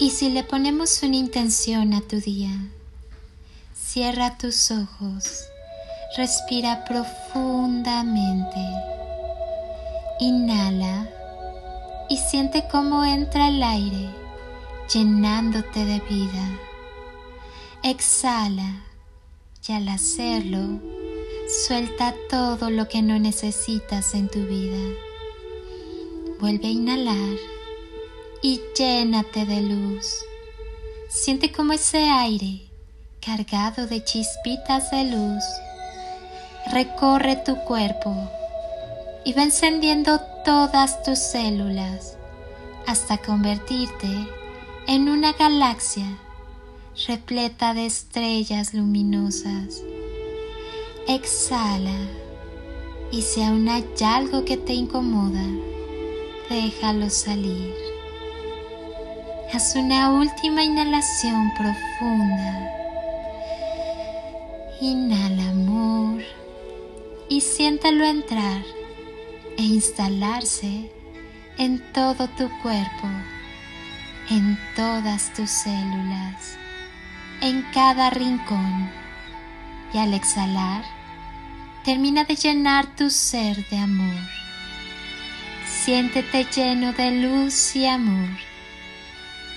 Y si le ponemos una intención a tu día, cierra tus ojos, respira profundamente, inhala y siente cómo entra el aire llenándote de vida. Exhala y al hacerlo, suelta todo lo que no necesitas en tu vida. Vuelve a inhalar y llénate de luz. Siente como ese aire, cargado de chispitas de luz, recorre tu cuerpo y va encendiendo todas tus células hasta convertirte en una galaxia repleta de estrellas luminosas. Exhala y si aún hay algo que te incomoda, déjalo salir. Haz una última inhalación profunda. Inhala amor y siéntalo entrar e instalarse en todo tu cuerpo, en todas tus células, en cada rincón. Y al exhalar, termina de llenar tu ser de amor. Siéntete lleno de luz y amor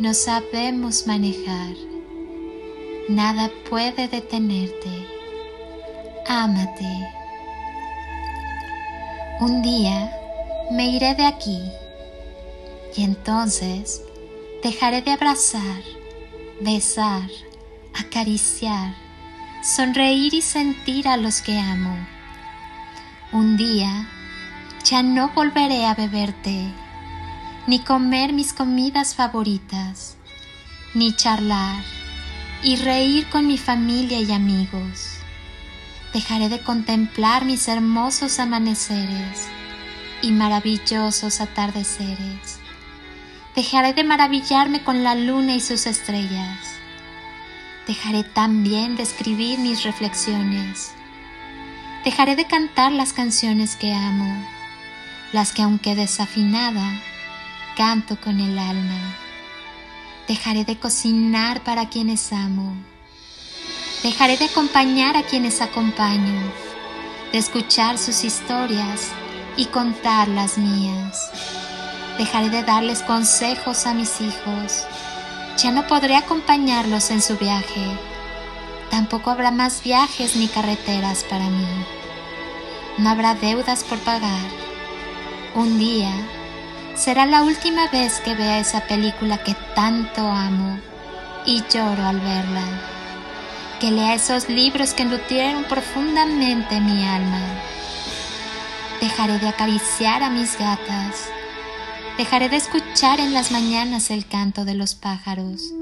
no sabemos manejar. Nada puede detenerte. Ámate. Un día me iré de aquí y entonces dejaré de abrazar, besar, acariciar, sonreír y sentir a los que amo. Un día ya no volveré a beberte ni comer mis comidas favoritas, ni charlar y reír con mi familia y amigos. Dejaré de contemplar mis hermosos amaneceres y maravillosos atardeceres. Dejaré de maravillarme con la luna y sus estrellas. Dejaré también de escribir mis reflexiones. Dejaré de cantar las canciones que amo, las que aunque desafinada, canto con el alma. Dejaré de cocinar para quienes amo. Dejaré de acompañar a quienes acompaño, de escuchar sus historias y contar las mías. Dejaré de darles consejos a mis hijos. Ya no podré acompañarlos en su viaje. Tampoco habrá más viajes ni carreteras para mí. No habrá deudas por pagar. Un día será la última vez que vea esa película que tanto amo y lloro al verla. Que lea esos libros que nutrieron profundamente mi alma. Dejaré de acariciar a mis gatas. Dejaré de escuchar en las mañanas el canto de los pájaros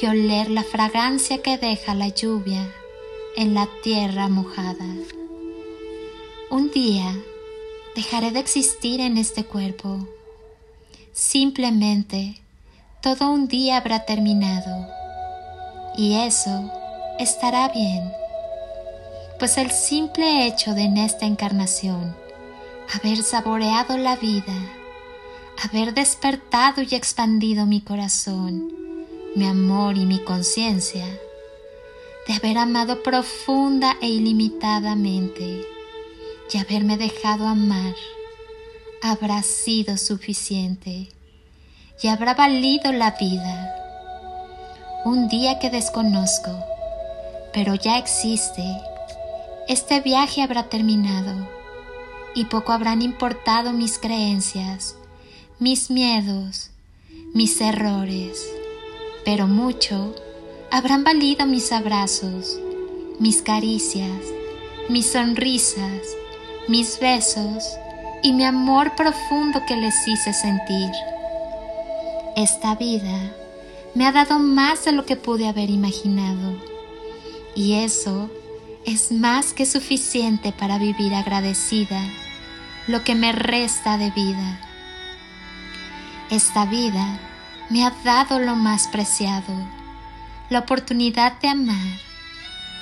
y oler la fragancia que deja la lluvia en la tierra mojada. Un día dejaré de existir en este cuerpo. Simplemente todo un día habrá terminado. Y eso estará bien, pues el simple hecho de en esta encarnación haber saboreado la vida, haber despertado y expandido mi corazón, mi amor y mi conciencia, de haber amado profunda e ilimitadamente, y haberme dejado amar habrá sido suficiente y habrá valido la vida. Un día que desconozco, pero ya existe, este viaje habrá terminado y poco habrán importado mis creencias, mis miedos, mis errores, pero mucho habrán valido mis abrazos, mis caricias, mis sonrisas, mis besos y mi amor profundo que les hice sentir. Esta vida me ha dado más de lo que pude haber imaginado. Y eso es más que suficiente para vivir agradecida lo que me resta de vida. Esta vida me ha dado lo más preciado, la oportunidad de amar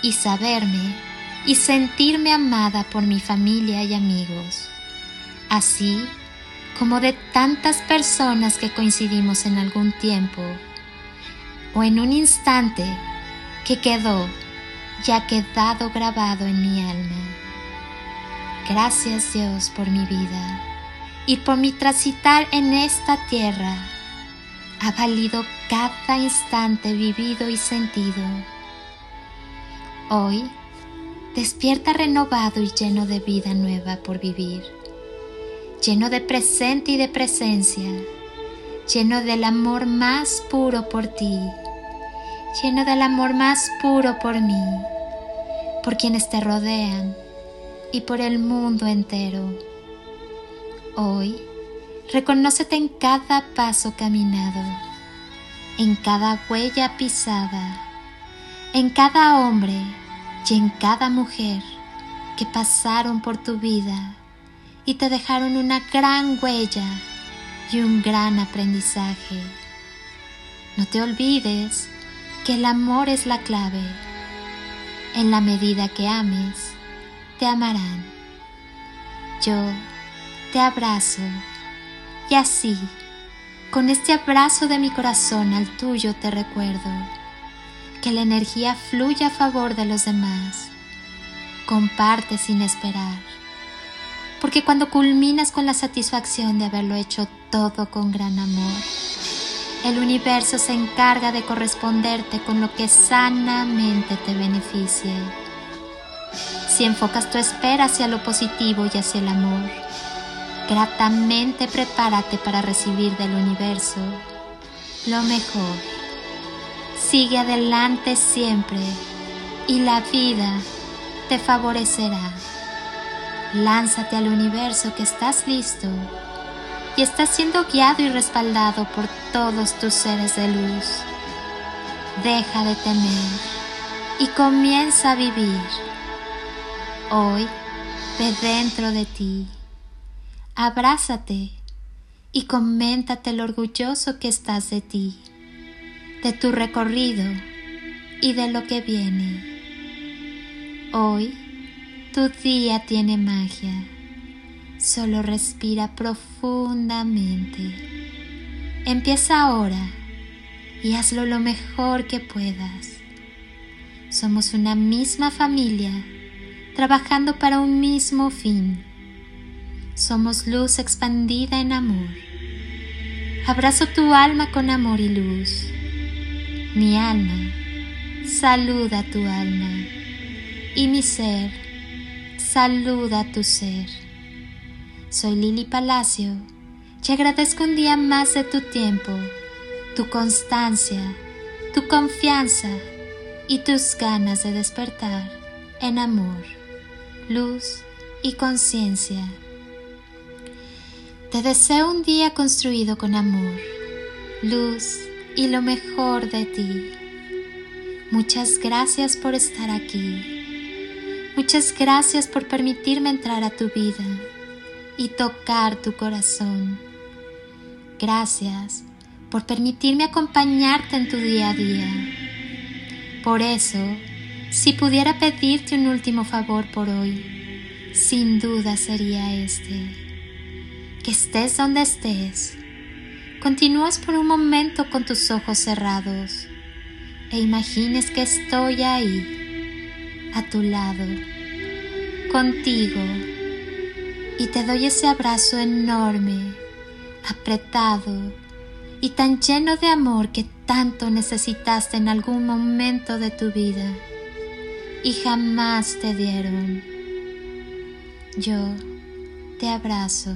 y saberme y sentirme amada por mi familia y amigos, así como de tantas personas que coincidimos en algún tiempo o en un instante que quedó ya quedado grabado en mi alma. Gracias Dios por mi vida y por mi transitar en esta tierra. Ha valido cada instante vivido y sentido. Hoy despierta renovado y lleno de vida nueva por vivir, lleno de presente y de presencia, lleno del amor más puro por ti, lleno del amor más puro por mí, por quienes te rodean y por el mundo entero. Hoy, reconócete en cada paso caminado, en cada huella pisada, en cada hombre y en cada mujer que pasaron por tu vida y te dejaron una gran huella y un gran aprendizaje. No te olvides que el amor es la clave. En la medida que ames, te amarán. Yo te abrazo y así, con este abrazo de mi corazón al tuyo te recuerdo que la energía fluya a favor de los demás. Comparte sin esperar. Porque cuando culminas con la satisfacción de haberlo hecho todo con gran amor, el universo se encarga de corresponderte con lo que sanamente te beneficie. Si enfocas tu espera hacia lo positivo y hacia el amor, gratamente prepárate para recibir del universo lo mejor Sigue adelante siempre y la vida te favorecerá. Lánzate al universo que estás listo y estás siendo guiado y respaldado por todos tus seres de luz. Deja de temer y comienza a vivir. Hoy, ve dentro de ti, abrázate y coméntate lo orgulloso que estás de ti de tu recorrido y de lo que viene. Hoy tu día tiene magia. Solo respira profundamente. Empieza ahora y hazlo lo mejor que puedas. Somos una misma familia trabajando para un mismo fin. Somos luz expandida en amor. Abrazo tu alma con amor y luz. Mi alma saluda tu alma y mi ser saluda tu ser. Soy Lili Palacio y agradezco un día más de tu tiempo, tu constancia, tu confianza y tus ganas de despertar en amor, luz y conciencia. Te deseo un día construido con amor, luz y lo mejor de ti. Muchas gracias por estar aquí. Muchas gracias por permitirme entrar a tu vida y tocar tu corazón. Gracias por permitirme acompañarte en tu día a día. Por eso, si pudiera pedirte un último favor por hoy, sin duda sería este. Que estés donde estés continúas por un momento con tus ojos cerrados e imagines que estoy ahí, a tu lado, contigo, y te doy ese abrazo enorme, apretado y tan lleno de amor que tanto necesitaste en algún momento de tu vida y jamás te dieron. Yo te abrazo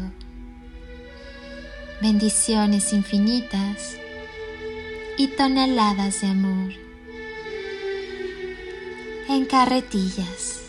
bendiciones infinitas y toneladas de amor en carretillas.